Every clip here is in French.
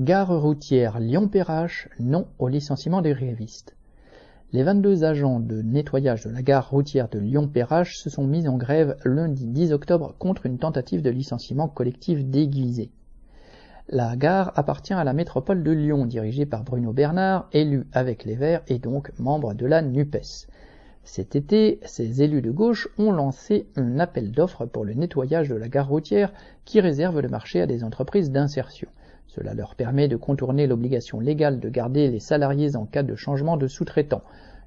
Gare routière Lyon-Perrache, non au licenciement des grévistes. Les 22 agents de nettoyage de la gare routière de Lyon-Perrache se sont mis en grève lundi 10 octobre contre une tentative de licenciement collectif déguisé. La gare appartient à la métropole de Lyon, dirigée par Bruno Bernard, élu avec les Verts et donc membre de la NUPES. Cet été, ces élus de gauche ont lancé un appel d'offres pour le nettoyage de la gare routière qui réserve le marché à des entreprises d'insertion. Cela leur permet de contourner l'obligation légale de garder les salariés en cas de changement de sous-traitant.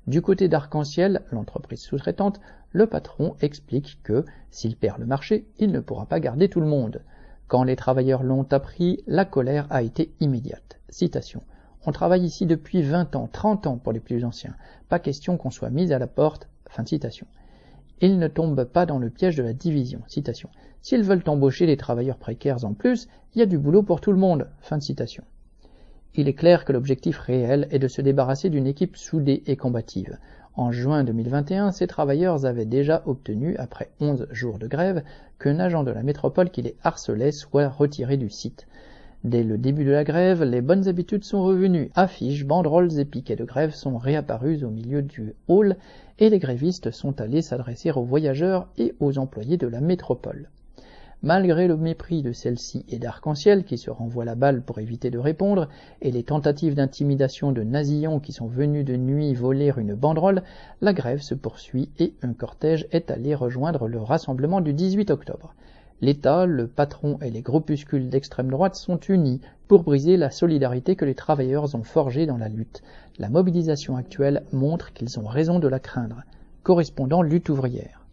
Du côté d'Arc-en-Ciel, l'entreprise sous-traitante, le patron explique que, s'il perd le marché, il ne pourra pas garder tout le monde. Quand les travailleurs l'ont appris, la colère a été immédiate. Citation. On travaille ici depuis 20 ans, 30 ans pour les plus anciens. Pas question qu'on soit mis à la porte. Fin citation. Ils ne tombent pas dans le piège de la division. Citation. S'ils veulent embaucher des travailleurs précaires en plus, il y a du boulot pour tout le monde. Il est clair que l'objectif réel est de se débarrasser d'une équipe soudée et combative. En juin 2021, ces travailleurs avaient déjà obtenu, après 11 jours de grève, qu'un agent de la métropole qui les harcelait soit retiré du site. Dès le début de la grève, les bonnes habitudes sont revenues. Affiches, banderoles et piquets de grève sont réapparus au milieu du hall et les grévistes sont allés s'adresser aux voyageurs et aux employés de la métropole. Malgré le mépris de celle-ci et d'Arc-en-Ciel qui se renvoient la balle pour éviter de répondre, et les tentatives d'intimidation de nazillons qui sont venus de nuit voler une banderole, la grève se poursuit et un cortège est allé rejoindre le rassemblement du 18 octobre. L'État, le patron et les groupuscules d'extrême droite sont unis pour briser la solidarité que les travailleurs ont forgée dans la lutte. La mobilisation actuelle montre qu'ils ont raison de la craindre. Correspondant lutte ouvrière.